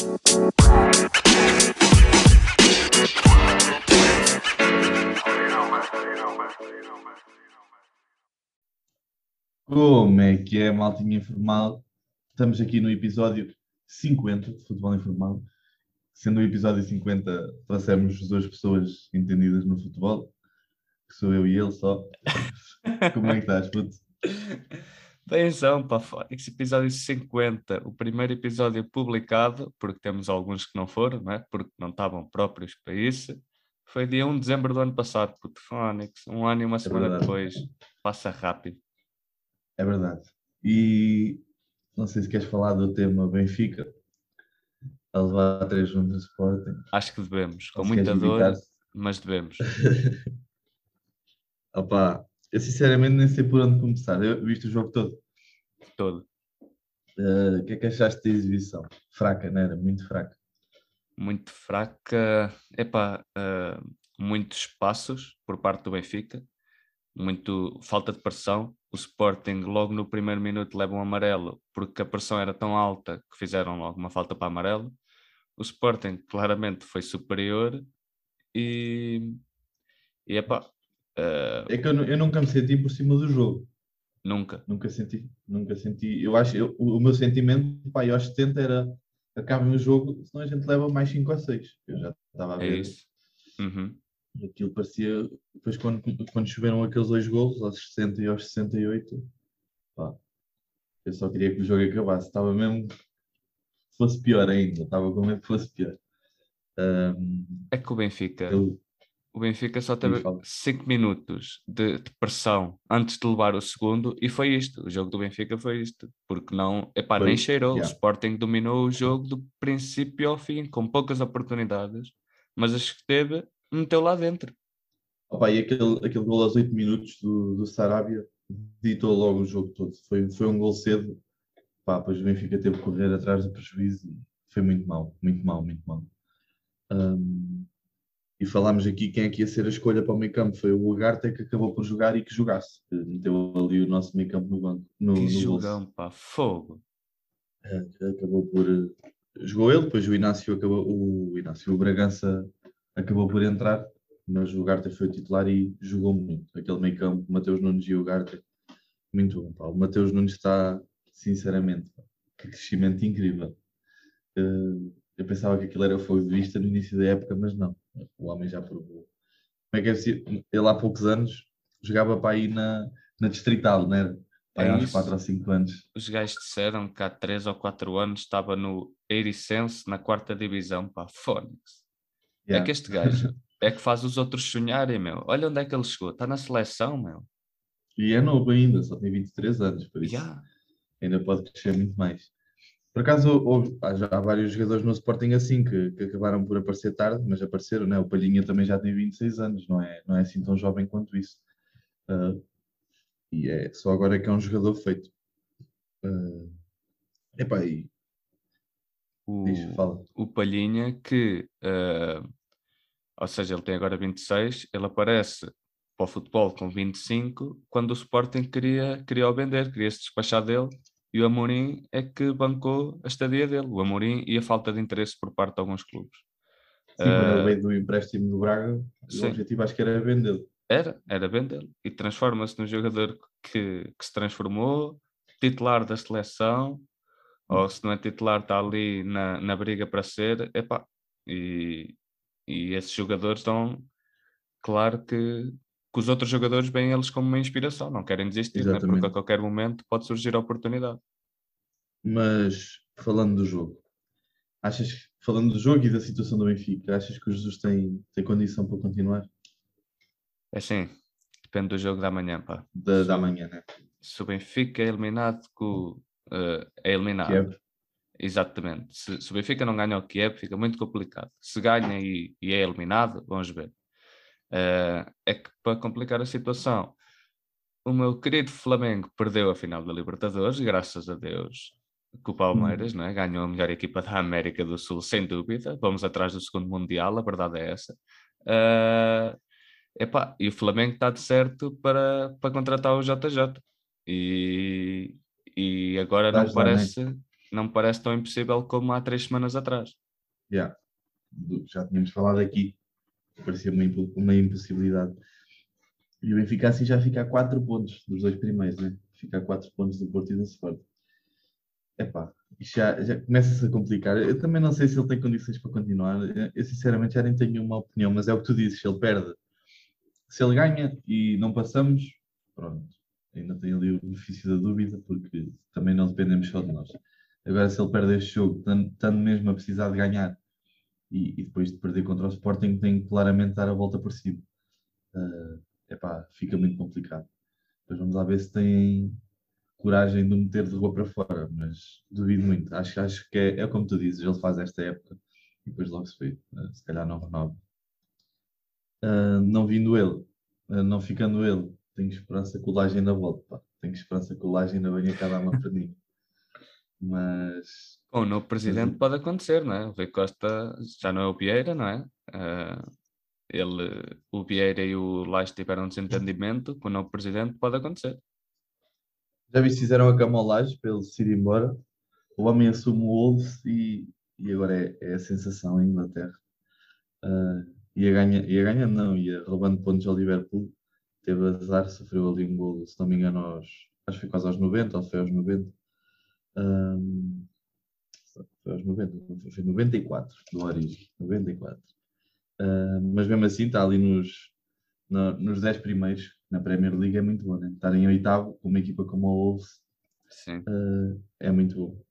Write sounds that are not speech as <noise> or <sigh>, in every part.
Como é que é, maltinha informal? Estamos aqui no episódio 50 de Futebol Informal. Sendo o episódio 50, trouxemos duas pessoas entendidas no futebol, que sou eu e ele só. <laughs> Como é que estás, puto? Benzão, pá, esse episódio 50, o primeiro episódio publicado, porque temos alguns que não foram, não é? porque não estavam próprios para isso, foi dia 1 de dezembro do ano passado, puto Fónix, um ano e uma semana verdade. depois, passa rápido. É verdade. E não sei se queres falar do tema Benfica, a levar 3 1 do Sporting. Acho que devemos, com muita dor, mas devemos. <laughs> Opa, eu sinceramente nem sei por onde começar. Eu viste o jogo todo. Todo. Eh, O que é que achaste da exibição? Fraca, não era? Muito fraca. Muito fraca, epá, ah, muitos passos por parte do Benfica, muito falta de pressão. O Sporting, logo no primeiro minuto, leva um amarelo porque a pressão era tão alta que fizeram logo uma falta para amarelo. O Sporting claramente foi superior e, e epá, ah, É que eu, eu nunca me senti por cima do jogo. nunca. Nunca senti, nunca senti. Eu acho, eu- o, meu sentimento, pá, eu aos 70 era acabem o jogo, senão a gente leva mais 5 ou 6. Eu já estava a É ver. isso. Uhum. Aquilo parecia. Depois, quando, quando choveram aqueles dois golos, aos 60 e aos 68, pá, eu só queria que o jogo acabasse. Estava mesmo que fosse pior ainda. Estava com medo que fosse pior. Ahm, É que o Benfica. eu- O Benfica só teve fala. 5 minutos de, de pressão antes de levar o segundo e foi isto. O jogo do Benfica foi isto. Porque não, epá, Foi, nem cheirou. yeah. O Sporting dominou o jogo do princípio ao fim, com poucas oportunidades, mas as que teve, meteu lá dentro. Opa, e aquele, aquele gol aos 8 minutos do, do Sarabia ditou logo o jogo todo. Foi, foi um gol cedo. Pá, depois o Benfica teve que correr atrás do prejuízo. Foi muito mal, muito mal, muito mal. Ahm, e falámos aqui quem é que ia ser a escolha para o meio campo. Foi o Ugarte que acabou por jogar e que jogasse. Que Meteu ali o nosso meio campo no banco. No, Que no jogão, bolso. pá, fogo. É, acabou por. eh, Jogou ele, depois o Inácio acabou. O Inácio, o Bragança acabou por entrar, mas o Ugarte foi o titular e jogou muito. Aquele meio campo, Mateus Nunes e o Ugarte, muito bom. Pá. O Mateus Nunes está, sinceramente, pá, que crescimento incrível. Eh, eu pensava que aquilo era fogo de vista no início da época, mas não. O homem já provou. Como é que é possível? Ele há poucos anos jogava para aí na, na Distrital, não era? Pá, É há uns isso. 4 ou 5 anos. Os gajos disseram que há 3 ou 4 anos estava no Eiricense, na quarta divisão, pá, Fónix. É Yeah. que este gajo é que faz os outros sonharem, meu. Olha onde é que ele chegou. Está na seleção, meu. E é novo ainda, só tem 23 anos, por isso Yeah. ainda pode crescer muito mais. Por acaso, houve- há, já há vários jogadores no Sporting assim que, que acabaram por aparecer tarde, mas apareceram, né? O Palhinha também já tem 26 anos, não é, não é assim tão jovem quanto isso. Ah, e é só agora é que é um jogador feito. Ah, epá, e O, diz, fala. o Palhinha que, eh, ou seja, ele tem agora 26, ele aparece para o futebol com 25, quando o Sporting queria, queria o vender, queria se despachar dele, e o Amorim é que bancou a estadia dele, o Amorim e a falta de interesse por parte de alguns clubes. Sim, quando Ah, ele veio do empréstimo do Braga, sim. o objetivo acho que era vendê-lo. Era, era vendê-lo. E transforma-se num jogador que, que se transformou, titular da seleção, ou se não é titular, está ali na, na briga para ser. Epá, e, e esses jogadores estão, claro que, que os outros jogadores veem eles como uma inspiração, não querem desistir, né? porque a qualquer momento pode surgir a oportunidade. Mas falando do jogo, achas que- falando do jogo e da situação do Benfica, achas que o Jesus tem, tem condição para continuar? É assim, depende do jogo da manhã, pá. Da, da Sim. manhã, né? Se o Benfica é eliminado, eh, é eliminado. Kiev. Exatamente. Se, se o Benfica não ganha o Kiev, fica muito complicado. Se ganha e, e é eliminado, vamos ver. Eh, é que para complicar a situação, o meu querido Flamengo perdeu a final da Libertadores, graças a Deus, com o Palmeiras, não é? ganhou a melhor equipa da América do Sul, sem dúvida. Vamos atrás do segundo Mundial, a verdade é essa. Eh, epá, e o Flamengo está de certo para, para contratar o JJ. E, e agora não né? parece não parece tão impossível como há três semanas atrás. Yeah. Já tínhamos falado aqui, parecia uma, uma impossibilidade. E o Benfica assim já fica a 4 pontos dos dois primeiros, né? Fica a 4 pontos do Porto e do Sport. Epá, já, já começa-se a complicar. Eu também não sei se ele tem condições para continuar. Eu sinceramente já nem tenho uma opinião, mas é o que tu dizes, ele perde. Se ele ganha e não passamos, pronto. Ainda tem ali o benefício da dúvida, porque também não dependemos só de nós. Agora, se ele perde este jogo, estando mesmo a precisar de ganhar e, e, depois de perder contra o Sporting, tem que claramente dar a volta por cima. Uh, epá, fica muito complicado. Depois vamos lá ver se tem coragem de meter de rua para fora, mas duvido muito. Acho, acho que é, é como tu dizes, ele faz esta época e depois logo se vê. Uh, se calhar não renova. Uh, não vindo ele, uh, não ficando ele, tenho esperança que o Laje ainda volte. Pá. Tenho esperança que o Laje ainda venha cá dar uma <laughs> perninha. Mas. Com o novo presidente mas... pode acontecer, não é? O Rui Costa já não é o Vieira, não é? Uh, ele, o Vieira e o Laje tiveram um desentendimento. Com o novo presidente pode acontecer. Já vi se fizeram a cama ao Laje para ele se ir embora. O homem assume o Wolves e, e agora é, é, a sensação em Inglaterra. Uh, ia, ganha, ia ganhando, não, ia roubando pontos ao Liverpool. Teve azar, sofreu ali um gol, se não me engano, aos, acho que foi quase aos 90, ou foi aos 90 um, foi aos 90, foi 94 do Origem, 94. Uh, mas mesmo assim está ali nos, no, nos 10 primeiros na Premier League é muito bom, né? Estar em oitavo com uma equipa como o Wolves uh, é muito bom.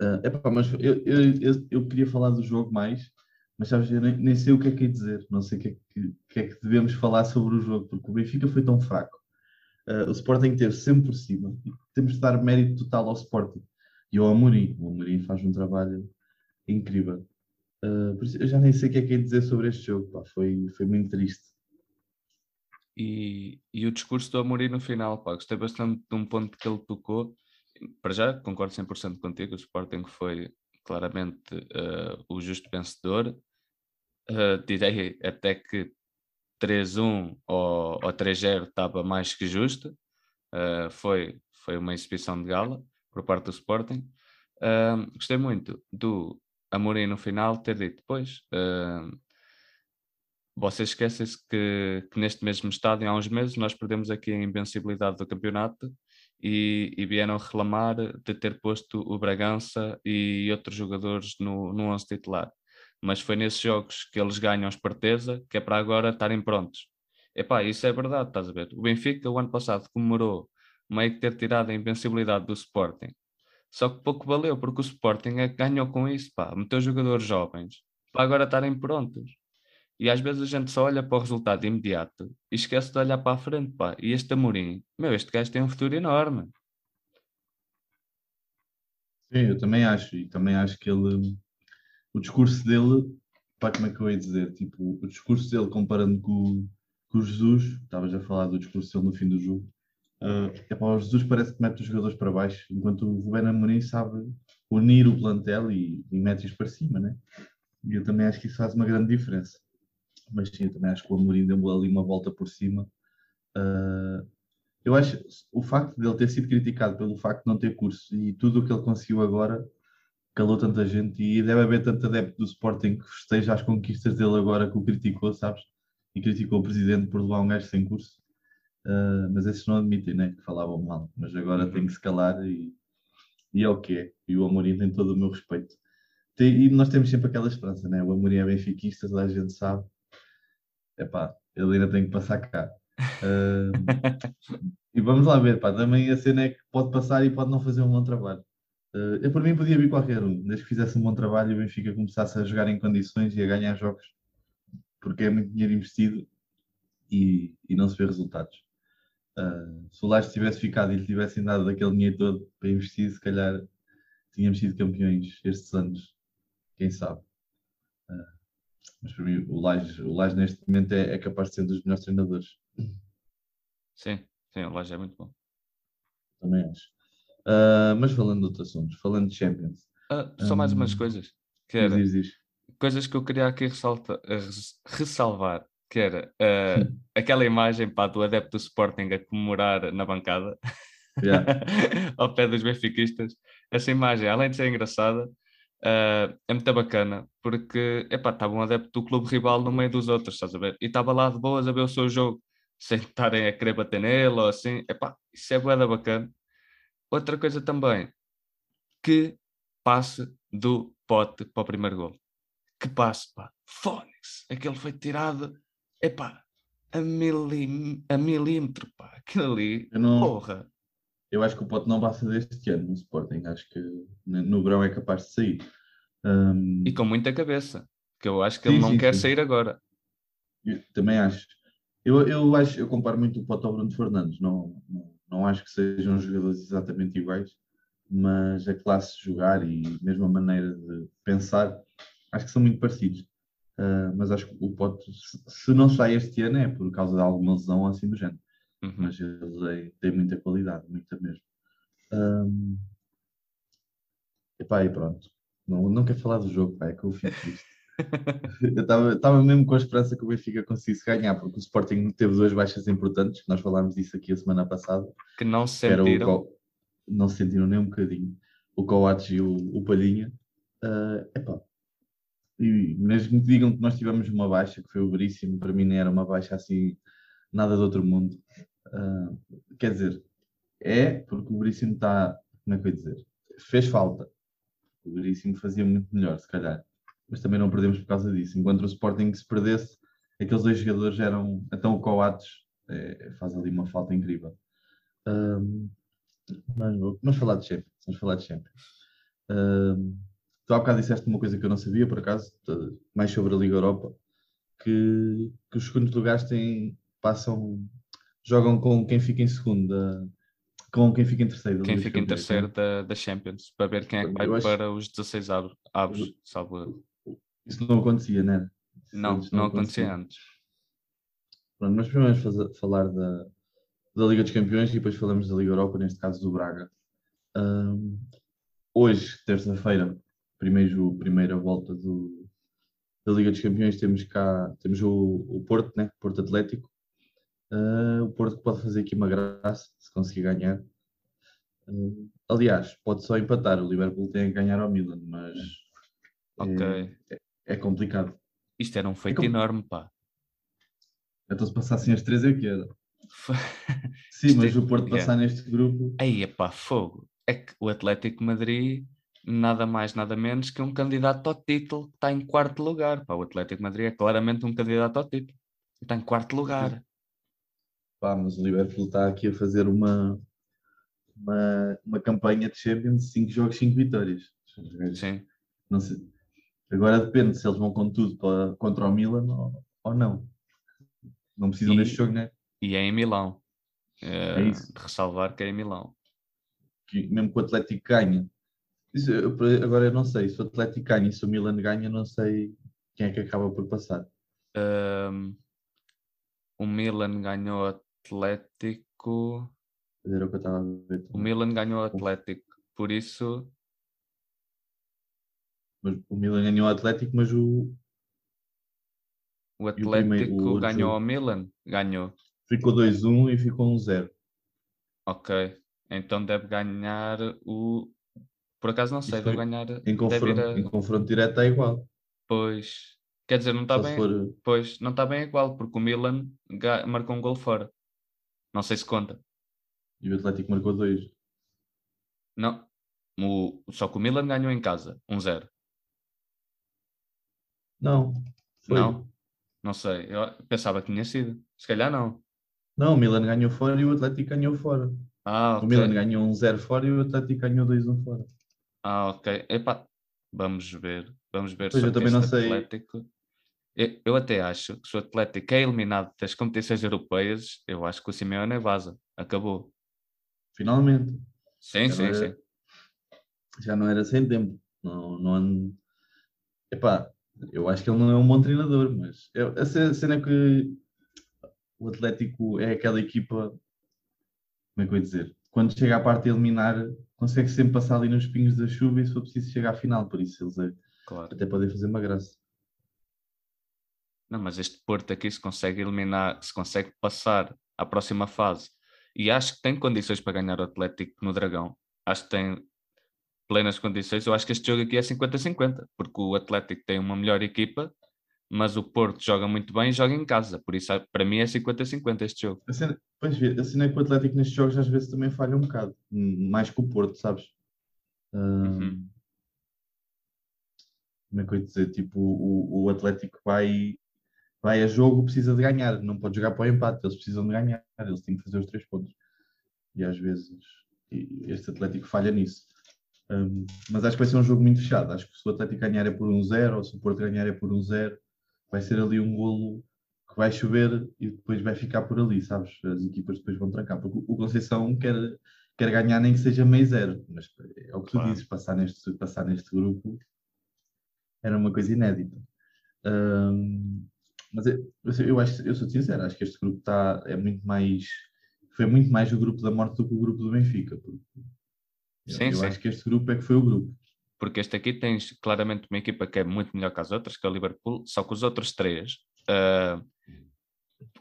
Uh, epá, mas eu, eu, eu, eu, queria falar do jogo mais, mas sabes, eu nem, nem sei o que é que é dizer, não sei o que é que, que, é que devemos falar sobre o jogo, porque o Benfica foi tão fraco Uh, o Sporting teve sempre por cima. Temos de dar mérito total ao Sporting e ao Amorim. O Amorim faz um trabalho incrível. Uh, eu já nem sei o que é que é dizer sobre este jogo. Pá. Foi, foi muito triste. E, e o discurso do Amorim no final, pá, gostei bastante de um ponto que ele tocou. Para já, concordo 100% contigo. O Sporting foi claramente uh, o justo vencedor. Uh, direi até que 3-1 ou, ou 3-0 estava mais que justa. Uh, foi, foi uma exibição de gala por parte do Sporting. Uh, gostei muito do Amorim no final ter dito, depois uh, vocês esquecem-se que, que, neste mesmo estádio, há uns meses, nós perdemos aqui a invencibilidade do campeonato e, e vieram reclamar de ter posto o Bragança e outros jogadores no, no 11 titular mas foi nesses jogos que eles ganham esperteza, que é para agora estarem prontos. Epá, isso é verdade, estás a ver? O Benfica, o ano passado, comemorou meio que ter tirado a invencibilidade do Sporting. Só que pouco valeu, porque o Sporting é que ganhou com isso, pá, meteu jogadores jovens para agora estarem prontos. E às vezes a gente só olha para o resultado imediato e esquece de olhar para a frente, pá. E este Amorim, meu, este gajo tem um futuro enorme. Sim, eu também acho. E também acho que ele o discurso dele, pá, como é que eu ia dizer? Tipo, o discurso dele comparando com, com o Jesus, estavas a falar do discurso dele no fim do jogo. Uh, epá, o Jesus parece que mete os jogadores para baixo, enquanto o Ruben Amorim sabe unir o plantel e, e mete-os para cima, né? E eu também acho que isso faz uma grande diferença. Mas sim, eu também acho que o Amorim deu ali uma volta por cima. Uh, eu acho o facto de ele ter sido criticado pelo facto de não ter curso e tudo o que ele conseguiu agora calou tanta gente e deve haver tanto adepto do Sporting que festeja as conquistas dele agora que o criticou, sabes? E criticou o presidente por levar um gajo sem curso. Uh, mas esses não admitem, né? Que falavam mal. Mas agora uhum. tem que se calar e, e é o que é. E o Amorim tem todo o meu respeito. Tem, e nós temos sempre aquela esperança, né? O Amorim é benfiquista, toda a gente sabe. Epá, ele ainda tem que passar cá. Uh, <laughs> e vamos lá ver, pá. Também a cena é que pode passar e pode não fazer um bom trabalho. Uh, eu, por mim, podia vir qualquer um, desde que fizesse um bom trabalho e o Benfica começasse a jogar em condições e a ganhar jogos, porque é muito dinheiro investido e, e não se vê resultados. Uh, se o Laje tivesse ficado e lhe tivessem dado aquele dinheiro todo para investir, se calhar tínhamos sido campeões estes anos, quem sabe. Uh, mas para mim, o Laje, o neste momento é, é capaz de ser um dos melhores treinadores. Sim, sim, o Laje é muito bom. Também acho. Uh, mas falando de outros assuntos, falando de Champions. Só um, mais umas coisas. Que era, diz, diz. Coisas que eu queria aqui ressalta, ressalvar. Que era uh, aquela imagem pá, do adepto do Sporting a comemorar na bancada. Yeah. <laughs> ao pé dos benfiquistas. Essa imagem, além de ser engraçada, uh, é muito bacana, porque estava um adepto do clube rival no meio dos outros, estás a ver? E estava lá de boas a ver o seu jogo, sem <laughs> estarem a querer bater nele ou assim. Epá, isso é boeda bacana. Outra coisa também, que passe do pote para o primeiro gol. Que passe, pá. Fónix. Aquele foi tirado, epá, a, milim, a milímetro, pá. Aquilo ali, Eu não- porra. Eu acho que o pote não passa deste ano no Sporting. Acho que no no verão é capaz de sair. Um, E com muita cabeça. Que eu acho que Sim, ele não sim, quer sim. sair agora. eu também acho. Eu, eu acho, eu comparo muito o pote ao Bruno Fernandes. Não, não, não acho que sejam jogadores exatamente iguais, mas a classe de jogar e mesmo a maneira de pensar, acho que são muito parecidos. Uh, mas acho que o pote, se, não sai este ano, é por causa de alguma lesão ou assim do género. Uhum. mas ele tem, muita qualidade, muita mesmo. Um, epá, e pronto. Não, não quero falar do jogo, pá, é que eu fico triste. <laughs> eu estava mesmo com a esperança que o Benfica conseguisse ganhar, porque o Sporting teve duas baixas importantes, nós falámos disso aqui a semana passada, Que não se sentiram. Co- não se sentiram nem um bocadinho, o Coates e o, o Palhinha. Ah, epá, e mesmo que digam que nós tivemos uma baixa, que foi o Veríssimo, para mim nem era uma baixa assim, nada de outro mundo. Ah, quer dizer, é porque o Veríssimo está, como é que eu ia dizer? Fez falta. O Veríssimo fazia muito melhor, se calhar. Mas também não perdemos por causa disso. Enquanto o Sporting se perdesse, aqueles dois jogadores eram. Então o Coates é, faz ali uma falta incrível. Ahm, mas vamos falar de Champions. Vamos falar de Champions. Ahm, tu há bocado disseste uma coisa que eu não sabia, por acaso, mais sobre a Liga Europa, que, que os segundos lugares têm, passam, jogam com quem fica em segundo, da- com quem fica em terceiro. da Quem fica em Campeões, terceiro né? da, da Champions, para ver quem é que vai acho- para os 16 avos, avos salvo. Isso não acontecia, né? Isso Não, antes não acontecia antes. Pronto, mas primeiro vamos falar da, da Liga dos Campeões e depois falamos da Liga Europa, neste caso do Braga. Ahm, hoje, terça-feira, primeiro, primeira volta do, da Liga dos Campeões, temos cá temos o, o Porto, né? Porto Atlético. Ah, o Porto pode fazer aqui uma graça se conseguir ganhar. Ah, aliás, pode só empatar. O Liverpool tem a ganhar ao Milan, mas Ok. é complicado. Isto era um feito como- enorme, pá. Então, se passassem as três, é que era. <laughs> Sim, mas é- o Porto yeah. passar neste grupo. Aí, é pá, fogo. É que o Atlético Madrid, nada mais, nada menos que um candidato ao título que está em quarto lugar. Pá, o Atlético de Madrid é claramente um candidato ao título. Está em quarto lugar. Pá, mas o Liverpool está aqui a fazer uma, uma, uma campanha de Champions, 5 jogos, 5 vitórias. Sim. Agora depende se eles vão com tudo para, contra o Milan ou, ou não. Não precisam E- deste jogo, né? E é em Milão. É, isso. de ressalvar que é em Milão. Que mesmo que o Atlético ganha. Isso, eu- agora eu não sei. Se o Atlético ganha e se o Milan ganha, não sei quem é que acaba por passar. Ahm, o Milan ganhou o Atlético. Era o que eu estava a ver. O Milan ganhou o Atlético. Por isso, Mas o Milan ganhou o Atlético, mas o, o o primeiro- o Atlético ganhou ao Milan. Ganhou. ficou 2-1 e ficou 1-0. Ok. Então deve ganhar o. Por acaso não sei, deve ganhar. Em confronto, a- em confronto direto é igual. Pois. Quer dizer, não está bem. for. Pois, não está bem igual, porque o Milan marcou um gol fora. Não sei se conta. E o Atlético marcou 2. Não. O... Só que o Milan ganhou em casa, 1-0. Não. Foi. Não? Não sei. Eu pensava que tinha sido. Se calhar não. Não, o Milan ganhou fora e o Atlético ganhou fora. Ah, O ok. Milan ganhou 1-0 fora e o Atlético ganhou 2-1 fora. Ah, ok. Epá, vamos ver. Vamos ver Pois, eu também não sei. Atlético. Eu, eu até acho que se o Atlético é eliminado das competições europeias, eu acho que o Simeone vaza. Acabou. Finalmente. Sim, sim, Agora- sim. Já não era sem tempo. Não, não Epá, eu acho que ele não é um bom treinador, mas eu- a ce- cena é que o Atlético é aquela equipa, como é que eu ia dizer? Quando chega à parte de eliminar, consegue sempre passar ali nos pingos da chuva e se for preciso chegar à final, por isso eles é- Claro. até podem fazer uma graça. Não, mas este Porto aqui se consegue eliminar, se consegue passar à próxima fase e acho que tem condições para ganhar o Atlético no Dragão. Acho que tem plenas condições. Eu acho que este jogo aqui é 50-50, porque o Atlético tem uma melhor equipa, mas o Porto joga muito bem e joga em casa. Por isso, para mim, é 50-50 este jogo. Pois ver, a cena é que o Atlético nestes jogos às vezes também falha um bocado, mais que o Porto, sabes? Uhum. Como é que eu ia dizer? Tipo, o, o Atlético vai, vai a jogo, precisa de ganhar, não pode jogar para o empate, eles precisam de ganhar, eles têm que fazer os três pontos. E às vezes este Atlético falha nisso. Um, mas acho que vai ser um jogo muito fechado. Acho que se o Atlético ganhar é por um zero, ou se o Porto ganhar é por um zero, vai ser ali um golo que vai chover e depois vai ficar por ali, sabes? As equipas depois vão trancar, porque o Conceição quer, quer ganhar nem que seja meio zero, mas é o que tu claro. dizes, passar neste, passar neste grupo era uma coisa inédita. Um, mas eu, eu, acho, eu sou sincero, acho que este grupo está, é muito mais, foi muito mais o grupo da morte do que o grupo do Benfica, porque Sim, eu sim. acho que este grupo é que foi o grupo. Porque este aqui tens claramente uma equipa que é muito melhor que as outras, que é o Liverpool, só que os outros três, uh,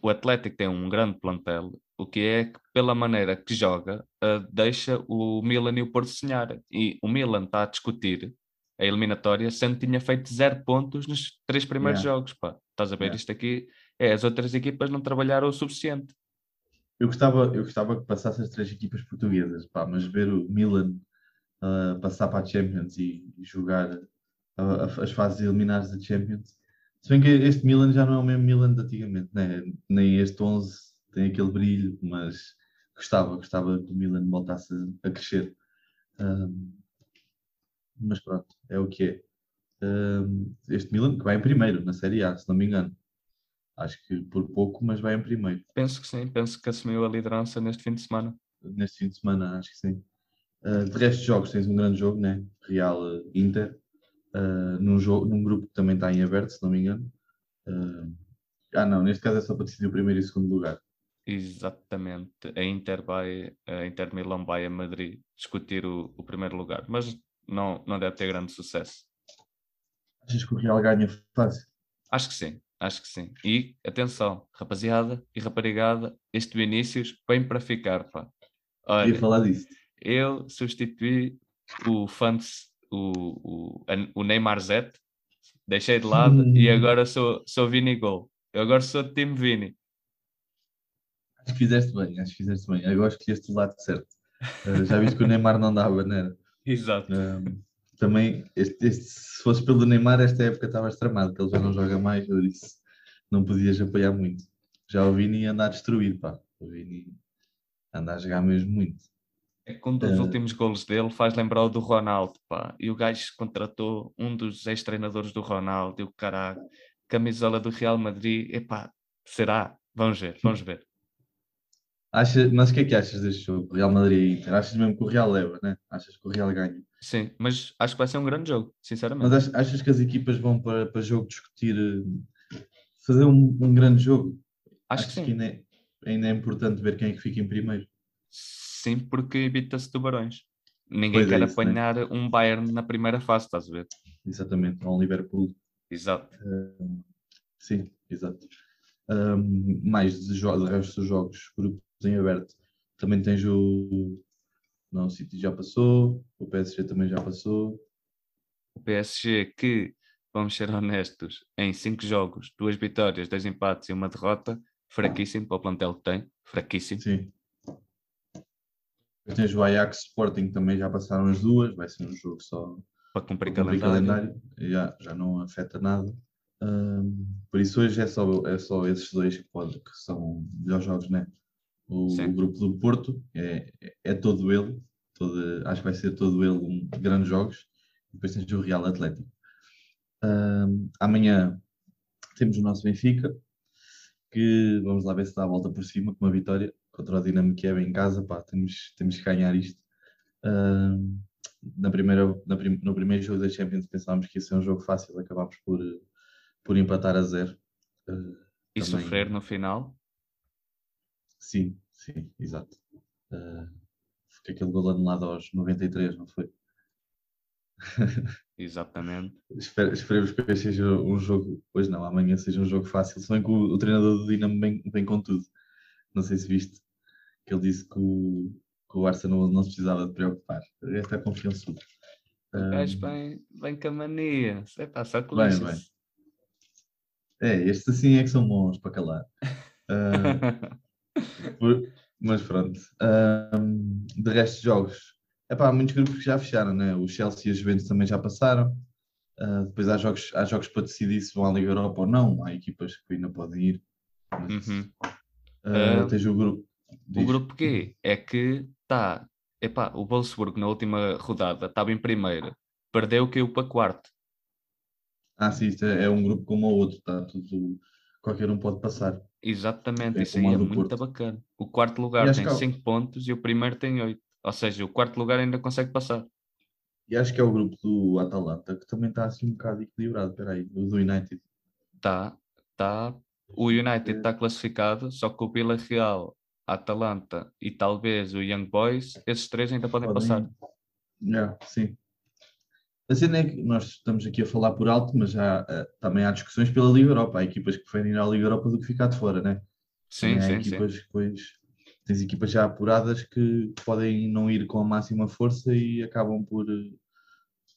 o Atlético tem um grande plantel, o que é que, pela maneira que joga, uh, deixa o Milan e o Porto sonhar. E o Milan está a discutir a eliminatória, sendo que tinha feito zero pontos nos três primeiros yeah. jogos. Pá. Estás a ver? Yeah. Isto aqui é as outras equipas não trabalharam o suficiente. Eu gostava, eu gostava que passasse as três equipas portuguesas, pá, mas ver o Milan uh, passar para a Champions e, e jogar uh, as fases eliminares da Champions. Se bem que este Milan já não é o mesmo Milan de antigamente, né? nem este 11 tem aquele brilho, mas gostava, gostava que o Milan voltasse a, a crescer. Um, mas pronto, é o que é. Um, este Milan que vai em primeiro na Série A, se não me engano. Acho que por pouco, mas vai em primeiro. Penso que sim, penso que assumiu a liderança neste fim de semana. Neste fim de semana, acho que sim. Uh, de resto de jogos, tens um grande jogo, né? Real uh, Inter, uh, num, jogo, num grupo que também está em aberto, se não me engano. Uh, ah, não, neste caso é só para decidir o primeiro e o segundo lugar. Exatamente. A Inter vai, a Inter Milão vai a Madrid discutir o, o primeiro lugar, mas não, não deve ter grande sucesso. Achas que o Real ganha fácil? Acho que sim. Acho que sim. E atenção, rapaziada e raparigada, este Vinícius vem para ficar, pá. Olha, Queria falar disso. Eu substituí o Fantes, o, o, o Neymar Z, deixei de lado hum. e agora sou, sou Vini Gol. Eu agora sou do time Vini. Acho que fizeste bem, acho que fizeste bem. Agora escolheste o lado certo. Uh, já viste que o Neymar não dava, não era? <laughs> Exato. Também, este, este, se fosse pelo Neymar, esta época estava tramado, que ele já não joga mais, eu disse, não podias apoiar muito. Já o Vini anda a destruir, pá. O Vini anda a jogar mesmo muito. É que um dos uh... últimos golos dele faz lembrar o do Ronaldo, pá. E o gajo contratou um dos ex-treinadores do Ronaldo, e o caralho, camisola do Real Madrid, epá, será? Vamos ver, vamos ver. Acha, mas o que é que achas deste jogo? Real Madrid e Inter? Achas mesmo que o Real leva, né? Achas que o Real ganha? Sim, mas acho que vai ser um grande jogo, sinceramente. Mas achas que as equipas vão para, para jogo discutir, eh, fazer um, um grande jogo? Acho que. Que ainda, é, ainda é importante ver quem é que fica em primeiro. Sim, porque evita-se tubarões. Ninguém pois quer é isso, né? apanhar né? um Bayern na primeira fase, estás a ver? Exatamente, um Liverpool. Exato. Uh, sim, exato. Um, mais de, de resto dos jogos, grupos em aberto. Também tens o. Não, o City já passou, o PSG também já passou. O PSG que, vamos ser honestos, em cinco jogos, duas vitórias, dois empates e uma derrota, fraquíssimo para o plantel que tem, fraquíssimo. Sim. Depois tens o Ajax Sporting, também já passaram as duas, vai ser um jogo só para cumprir, cumprir calendário. calendário. Já, já não afeta nada. Um, por isso hoje é só, é só esses dois que, pode, que são melhores jogos, né? O, o, grupo do Porto é, é todo ele, todo, acho que vai ser todo ele um grandes jogos. Depois tens o Real Atlético. Um, amanhã temos o nosso Benfica, que vamos lá ver se dá a volta por cima com uma vitória contra o Dinamo Kiev em casa. Pá, temos, temos que ganhar isto. Um, na primeira, na prim, no primeiro jogo da Champions pensávamos que ia ser um jogo fácil, acabámos por, por empatar a zero. Uh, e também... sofrer no final? Sim, sim, exato. Uh, foi aquele gol anulado aos 93, não foi? <laughs> Exatamente. Esperemos que seja um jogo, hoje não, amanhã seja um jogo fácil, se bem que o, o treinador do Dinamo vem, vem com tudo. Não sei se viste que ele disse que o, que o Arsenal não se precisava de preocupar. Esta é a confiança. O gajo bem, bem com a mania. É pá, só que Bem, bem. É, estes assim é que são bons para calar. <laughs> Por- mas pronto. De resto de jogos, epá, há muitos grupos que já fecharam, né? O Chelsea e a Juventus também já passaram. Ah, depois há jogos, há jogos para decidir se vão à Liga Europa ou não. Há equipas que ainda podem ir. Mas, Uhum. Ah, tens o grupo. O diz. grupo G é que está. Epá, o Wolfsburg na última rodada estava em primeiro, perdeu, caiu para quarto. Ah, sim, isto é, é um grupo como o outro, tá? Tudo, qualquer um pode passar. Exatamente, É isso aí é muito Porto. bacana. O quarto lugar tem que há- 5 pontos e o primeiro tem 8. Ou seja, o quarto lugar ainda consegue passar. E acho que é o grupo do Atalanta que também está assim um bocado equilibrado. Espera aí, o do United. Tá, tá. O United está classificado, só que o Villarreal, a Atalanta e talvez o Young Boys, esses três ainda podem Podem- passar. Yeah, sim. A cena é que nós estamos aqui a falar por alto, mas já, eh, também há discussões pela Liga Europa. Há equipas que preferem ir à Liga Europa do que ficar de fora, né? Sim, sim, sim. equipas que depois tens equipas já apuradas que podem não ir com a máxima força e acabam por eh,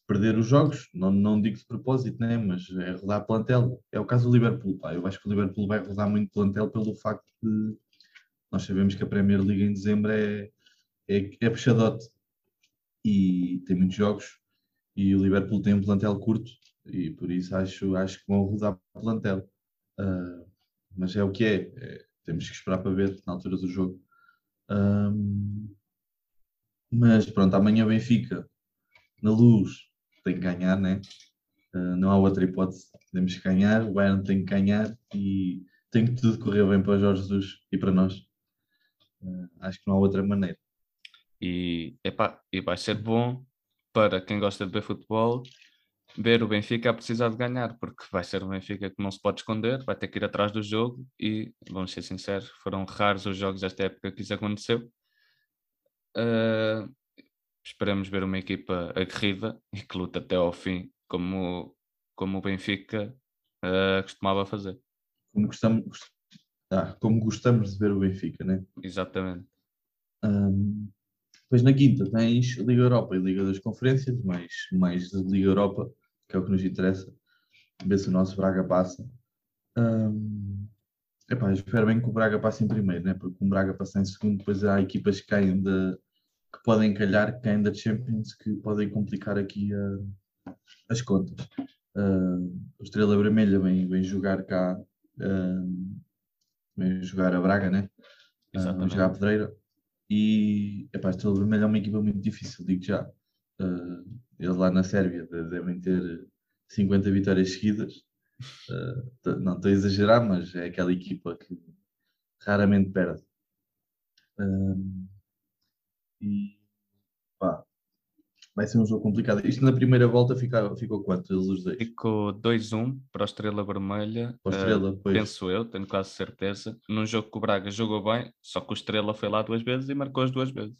perder os jogos. Não, não digo de propósito, né? Mas é rodar plantel. É o caso do Liverpool. Pá. Eu acho que o Liverpool vai rodar muito plantel pelo facto de nós sabemos que a Premier League em dezembro é, é, é puxadote e tem muitos jogos e o Liverpool tem um plantel curto e por isso acho, acho que vão rodar plantel. Ah, mas é o que é. É, Temos que esperar para ver na altura do jogo. Ahm, mas pronto, amanhã Benfica na luz tem que ganhar, né? Ah, não há outra hipótese. Temos que ganhar, o Bayern tem que ganhar e tem que tudo correr bem para o Jorge Jesus e para nós. Ah, acho que não há outra maneira. E, epá, e vai ser bom para quem gosta de ver futebol ver o Benfica a precisar de ganhar, porque vai ser o Benfica que não se pode esconder, vai ter que ir atrás do jogo e, vamos ser sinceros, foram raros os jogos desta época que isso aconteceu. Ah, esperamos ver uma equipa aguerrida e que luta até ao fim, como, como o Benfica ah, costumava fazer. Como gostamos, gost- ah, como gostamos de ver o Benfica, né? Exatamente. Ahm, depois na quinta tens Liga Europa e Liga das Conferências, mais, mais Liga Europa, que é o que nos interessa, ver se o nosso Braga passa. Ahm, epá, espero bem que o Braga passe em primeiro, né? porque o Braga passa em segundo, depois há equipas que caem da que podem calhar, que caem da Champions, que podem complicar aqui as contas. Ahm, o Estrela Vermelha vem, vem jogar cá, ahm, jogar a Braga, né? Ah, vem jogar a Exatamente. Pedreira. E epá, Estrela Vermelha é uma equipa muito difícil, digo já. Ah, eles lá na Sérvia de- devem ter 50 vitórias seguidas. T- não estou a exagerar, mas é aquela equipa que raramente perde. E pá, vai ser um jogo complicado. Isto na primeira volta fica, ficou quanto? Eles os dois? Ficou 2-1 para a Estrela Vermelha. Para ah, Estrela, pois. penso eu, tenho quase certeza. Num jogo que o Braga jogou bem, só que o Estrela foi lá duas vezes e marcou as duas vezes.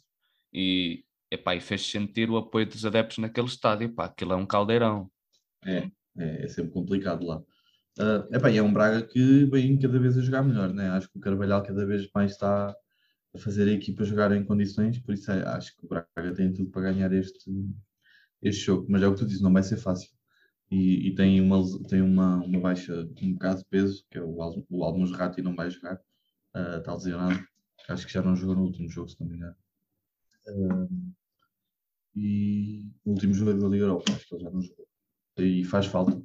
E, epá, e fez sentir o apoio dos adeptos naquele estádio. Pá, aquilo é um caldeirão. É, é, é sempre complicado lá. Ah, epá, e é um Braga que vem cada vez a jogar melhor, né? Acho que o Carvalhal cada vez mais está a fazer a equipa jogar em condições, por isso é- acho que o Braga tem tudo para ganhar este, este jogo. Mas é o que tu dizes, não vai ser fácil. E, e tem, uma, tem uma, uma baixa um bocado de peso, que é o, o Almos Rati não vai jogar, ah, está lesionado. Acho que já não jogou no último jogo, se não me engano. Ah, e no último jogo da Liga Europa, acho que ele já não jogou e faz falta.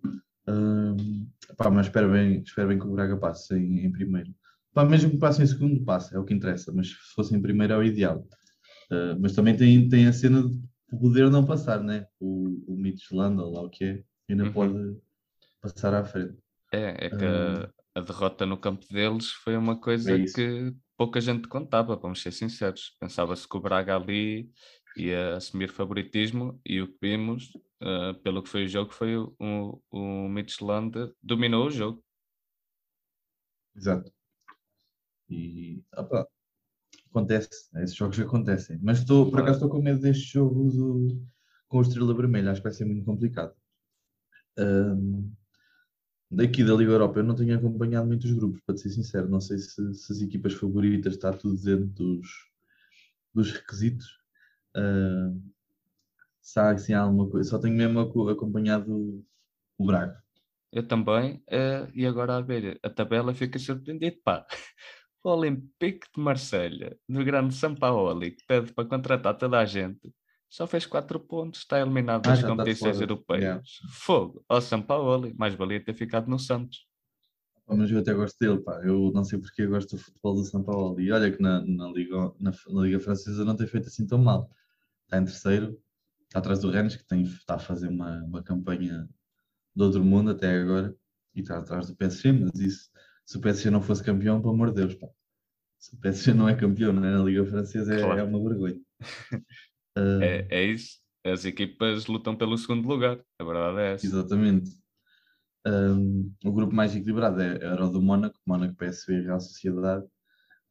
Ahm, pá, mas espero bem, espero bem que o Braga passe em, em primeiro. Pá, mesmo que passe em segundo, passa, é o que interessa, mas se fosse em primeiro é o ideal. Ah, mas também tem, tem a cena de poder não passar, né? O, o Midtjylland, ou lá o que é, ainda Uhum. pode passar à frente. É, é que Ah. a, derrota no campo deles foi uma coisa É que pouca gente contava, vamos ser sinceros. Pensava-se que o Braga ali ia assumir favoritismo e o que vimos, ah, pelo que foi o jogo, foi o, o, o Midtjylland dominou o jogo. Exato. E opa, acontece, esses jogos acontecem. Mas estou, por acaso estou com medo deste jogo do- com o Estrela Vermelha, acho que vai ser muito complicado. Ahm, daqui da Liga Europa eu não tenho acompanhado muitos grupos, para ser sincero. Não sei se, se as equipas favoritas está tudo dentro dos, dos requisitos. Uh, se há assim, alguma coisa, só tenho mesmo acompanhado o Braga. Eu também, uh, e agora a ver a tabela fica surpreendido, pá. O Olympique de Marselha, do grande Sampaoli, que pede para contratar toda a gente, só fez 4 pontos, está eliminado ah, das competições europeias. Yeah. Fogo, ao Sampaoli, mais valia ter ficado no Santos. Mas eu até gosto dele, pá. Eu não sei porque eu gosto do futebol do São Paulo. E olha que na, na, Liga, na, na, Liga Francesa não tem feito assim tão mal. Está em terceiro, está atrás do Rennes, que tem, está a fazer uma, uma campanha do outro mundo até agora. E está atrás do PSG, mas isso, se o PSG não fosse campeão, pelo amor de Deus, pá. Se o PSG não é campeão né, na Liga Francesa, é, claro. é uma vergonha. uh... <laughs> é, é isso. As equipas lutam pelo segundo lugar, a verdade é essa. Exatamente. Um, o grupo mais equilibrado é, era o do Mónaco, Mónaco, PSV e Real Sociedade.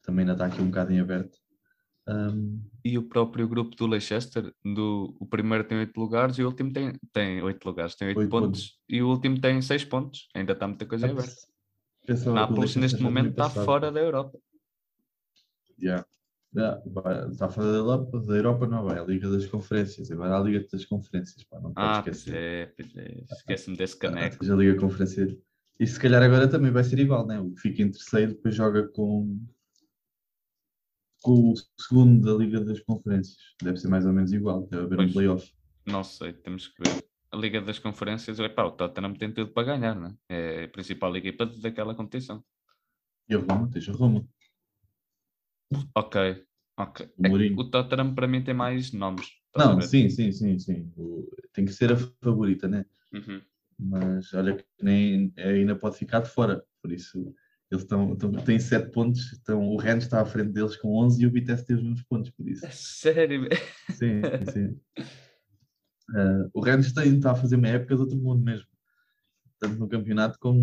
Também ainda está aqui um bocado em aberto. Um, e o próprio grupo do Leicester, do, o primeiro tem 8 lugares e o último tem, tem 8 lugares, tem 8, 8 pontos, pontos, e o último tem 6 pontos. Ainda está muita coisa em aberto. Nápoles neste momento está fora da Europa. Yeah. Está fora da Europa, da Europa não vai, a Liga das Conferências, agora a Liga das Conferências, pá, não ah, esquecer. É, pois é, esquece-me desse caneco. a Liga Conferência. E se calhar agora também vai ser igual, né? O que fica em terceiro depois joga com, com o segundo da Liga das Conferências. Deve ser mais ou menos igual, deve haver pois, um playoff. Não sei, temos que ver. A Liga das Conferências, epá, o Tottenham tem tudo para ganhar, né? É a principal equipa daquela competição. E a Roma, tens a Roma. Ok, ok. O, é o Tottenham para mim tem mais nomes. Não, sim, sim, sim, sim. O, tem que ser a favorita, né? Uhum. Mas olha que nem ainda pode ficar de fora, por isso eles estão, estão, têm 7 pontos, então o Rennes está à frente deles com 11 e o Vitesse tem os mesmos pontos, por isso. Sério? Sim, sim. <laughs> Uh, o Rennes tem, está a fazer uma época de outro mundo mesmo, tanto no campeonato como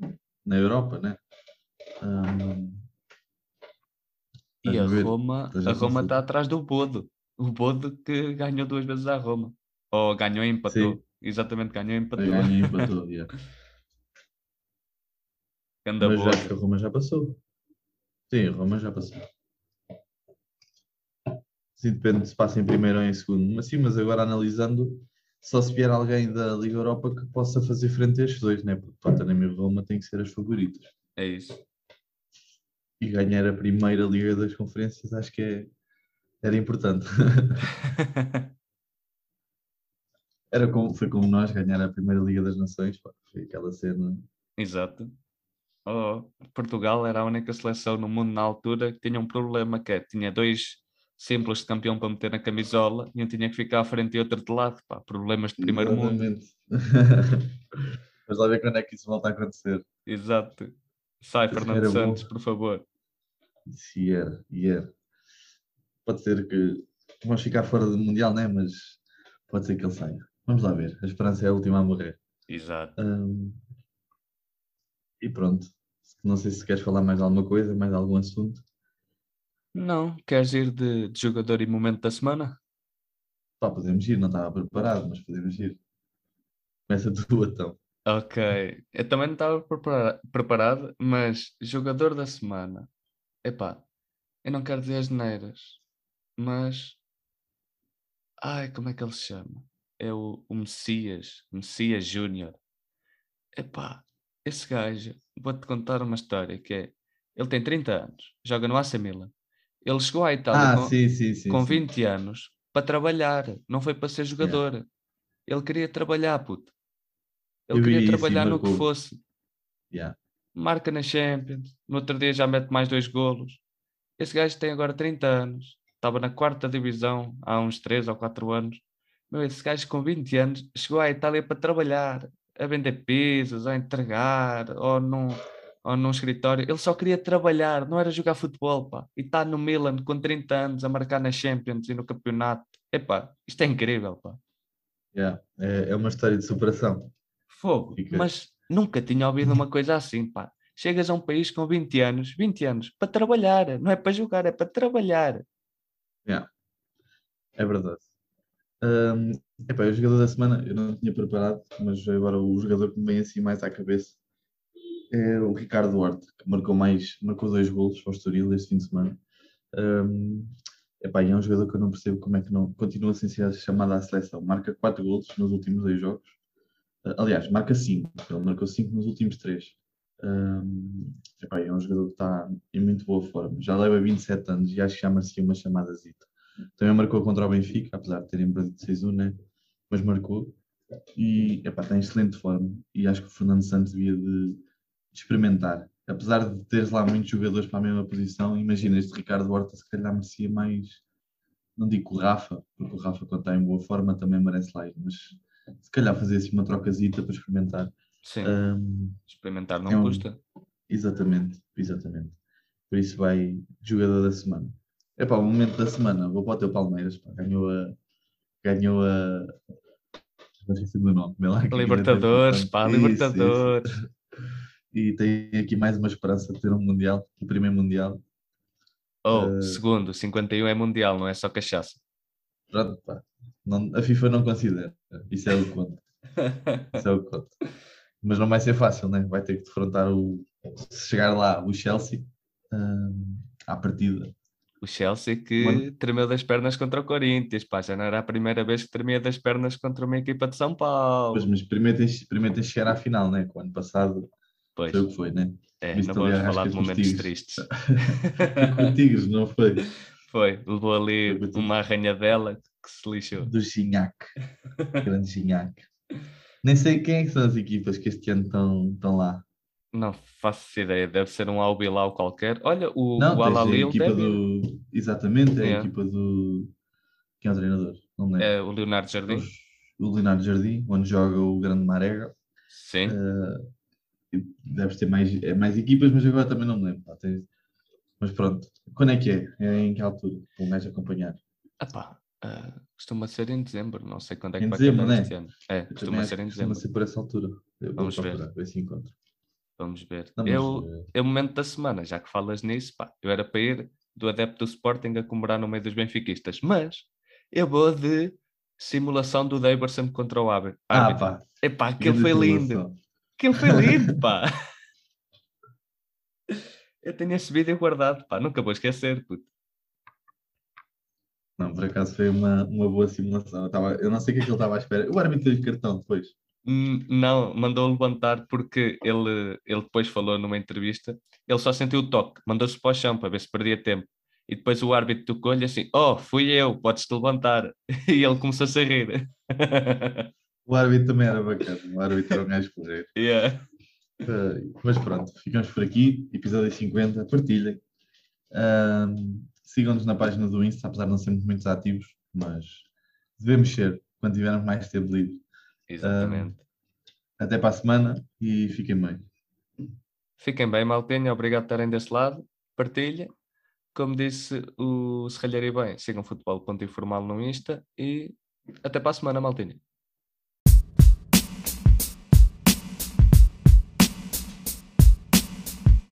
no, na Europa, né? Um, e a Roma, a Roma está atrás do Bodo. O Bodo que ganhou duas vezes a Roma. Ou ganhou e empatou. Sim. Exatamente, ganhou e empatou. Ganhou e <laughs> empatou, yeah. Mas acho que a Roma já passou. Sim, a Roma já passou. Sim, depende se passa em primeiro ou em segundo. Mas sim, mas agora analisando, só se vier alguém da Liga Europa que possa fazer frente a estes dois, né? Porque Tottenham e Roma têm que ser as favoritas. É isso e ganhar a primeira Liga das Conferências, acho que é, era importante. <laughs> era como, foi como nós ganhar a primeira Liga das Nações, pá, foi aquela cena. Exato. Oh, Portugal era a única seleção no mundo na altura que tinha um problema que é, tinha dois simples de campeão para meter na camisola e um tinha que ficar à frente e outro de lado, pá, problemas de primeiro Exatamente. <laughs> mundo. Mas lá ver quando é que isso volta a acontecer. Exato. Sai, Fernando Santos, bom. por favor. Se era, e era. Pode ser que vamos ficar fora do Mundial, né? Mas pode ser que ele saia. Vamos lá ver. A esperança é a última a morrer. Exato. Um, e pronto. Não sei se queres falar mais alguma coisa, mais algum assunto. Não. Queres ir de, de jogador e momento da semana? Pá, podemos ir. Não estava preparado, mas podemos ir. Começa <laughs> tu então. Ok. Eu também não estava preparado, mas jogador da semana. Epá, eu não quero dizer as neiras, mas. Ai, como é que ele se chama? É o, o Messias, Messias Júnior. Epá, esse gajo, vou-te contar uma história que é. Ele tem 30 anos, joga no AC Milan. Ele chegou à Itália ah, com, sim, sim, sim, com 20 anos para trabalhar, não foi para ser jogador. Yeah. Ele queria trabalhar, puto. Ele Eu queria trabalhar no que fosse. Yeah marca na Champions, no outro dia já mete mais dois golos. Esse gajo tem agora 30 anos, estava na quarta divisão há uns 3 ou 4 anos. Meu, esse gajo com 20 anos chegou à Itália para trabalhar, a vender pizzas, a entregar, ou num, ou num escritório. Ele só queria trabalhar, não era jogar futebol, pá. E está no Milan com 30 anos a marcar na Champions e no campeonato. Epá, isto é incrível, pá. Yeah, é, é uma história de superação. Fogo, Fica... mas Nunca tinha ouvido uma coisa assim, pá. Chegas a um país com 20 anos, 20 anos, para trabalhar, não é para jogar, é para trabalhar. Yeah. É verdade. Um, epá, o jogador da semana eu não tinha preparado, mas agora o jogador que me vem assim mais à cabeça é o Ricardo Duarte, que marcou mais, marcou dois golos para o Estoril este fim de semana. Um, Epá, é um jogador que eu não percebo como é que não continua sem ser chamado à seleção. Marca 4 golos nos últimos dois jogos. Uh, aliás, marca 5. Ele marcou 5 nos últimos 3. Um, epá, é um jogador que está em muito boa forma. Já leva 27 anos e acho que já merecia uma chamada zita. Também marcou contra o Benfica, apesar de terem perdido 6-1, né? mas marcou. E epá, está em excelente forma. E acho que o Fernando Santos devia de experimentar. Apesar de teres lá muitos jogadores para a mesma posição, imagina este Ricardo Horta se calhar merecia mais. Não digo o Rafa, porque o Rafa, quando está em boa forma, também merece lá ir, mas se calhar fazer assim uma trocazita para experimentar. Sim. Um, experimentar não é um... custa. Exatamente, exatamente. Por isso vai jogador da semana. É para o momento da semana, vou para o teu Palmeiras, pá, ganhou a. Ganhou a. Não sei se nome. Libertadores, pá, isso, Libertadores. Isso. E tem aqui mais uma esperança de ter um Mundial, o primeiro Mundial. Oh, uh... segundo, 51 é Mundial, não é só cachaça. Pronto, pá. Não, a FIFA não considera. Isso é o conto. Isso é o conto. Mas não vai ser fácil, né? Vai ter que defrontar o. Se chegar lá, o Chelsea uh, à partida. O Chelsea que Mano. tremeu das pernas contra o Corinthians, pá, já não era a primeira vez que tremia das pernas contra uma equipa de São Paulo. Pois, mas primeiro tens, primeiro tens de chegar à final, né? Com o ano passado pois. foi o que foi, né? É, Visto não vamos falar de momentos tristes. <laughs> com Tigres, não foi? <laughs> Foi, levou ali uma arranhadela que se lixou. Do Gignac, grande Gignac. Nem sei quem é que são as equipas que este ano estão, estão lá. Não faço ideia, deve ser um Albilau qualquer. Olha, o, não, o Alalil deve... do... Exatamente, é, é, a equipa do... Quem é o treinador? Não É o Leonardo Jardim. O Leonardo Jardim, onde joga o grande Marega. Sim. Uh, deves ter mais, é, mais equipas, mas agora também não me lembro. Pá, Mas pronto, quando é que é? É em que altura? Para o gajo acompanhar? Epá, uh, costuma ser em dezembro, não sei quando é que em vai dezembro, né? este ano. É, costuma ser em dezembro. Costuma ser por essa altura. Eu Vamos ver. ver se encontro. Vamos ver. Não, eu, mas... é o momento da semana, já que falas nisso, pá, eu era para ir do adepto do Sporting a comemorar no meio dos benfiquistas, mas eu vou de simulação do Daverson contra o Árbitro. Ah, pá. Epá, aquilo foi lindo. Aquilo foi lindo, pá. <laughs> Eu tenho esse vídeo guardado, pá, nunca vou esquecer, puto. Não, por acaso foi uma, uma boa simulação. Eu, tava, eu não sei o que é que ele estava à espera. O árbitro teve cartão depois. Hum, não, mandou levantar porque ele, ele depois falou numa entrevista, ele só sentiu o toque, mandou-se para o chão para ver se perdia tempo. E depois o árbitro tocou-lhe assim: Oh, fui eu, podes-te levantar. <laughs> E ele começou a rir. <laughs> O árbitro também era bacana, o árbitro era um gajo porreiro. Yeah. Uh, mas pronto, ficamos por aqui. Episódio 50, partilhem. Uh, Sigam-nos na página do Insta, apesar de não sermos muito ativos, mas devemos ser quando tivermos mais tempo livre. Exatamente. Uh, até para a semana e fiquem bem. Fiquem bem, Maltenha. Obrigado por estarem desse lado. Partilha. Como disse o Serralheiro bem, sigam futebol.informal no Insta e até para a semana, Maltenha.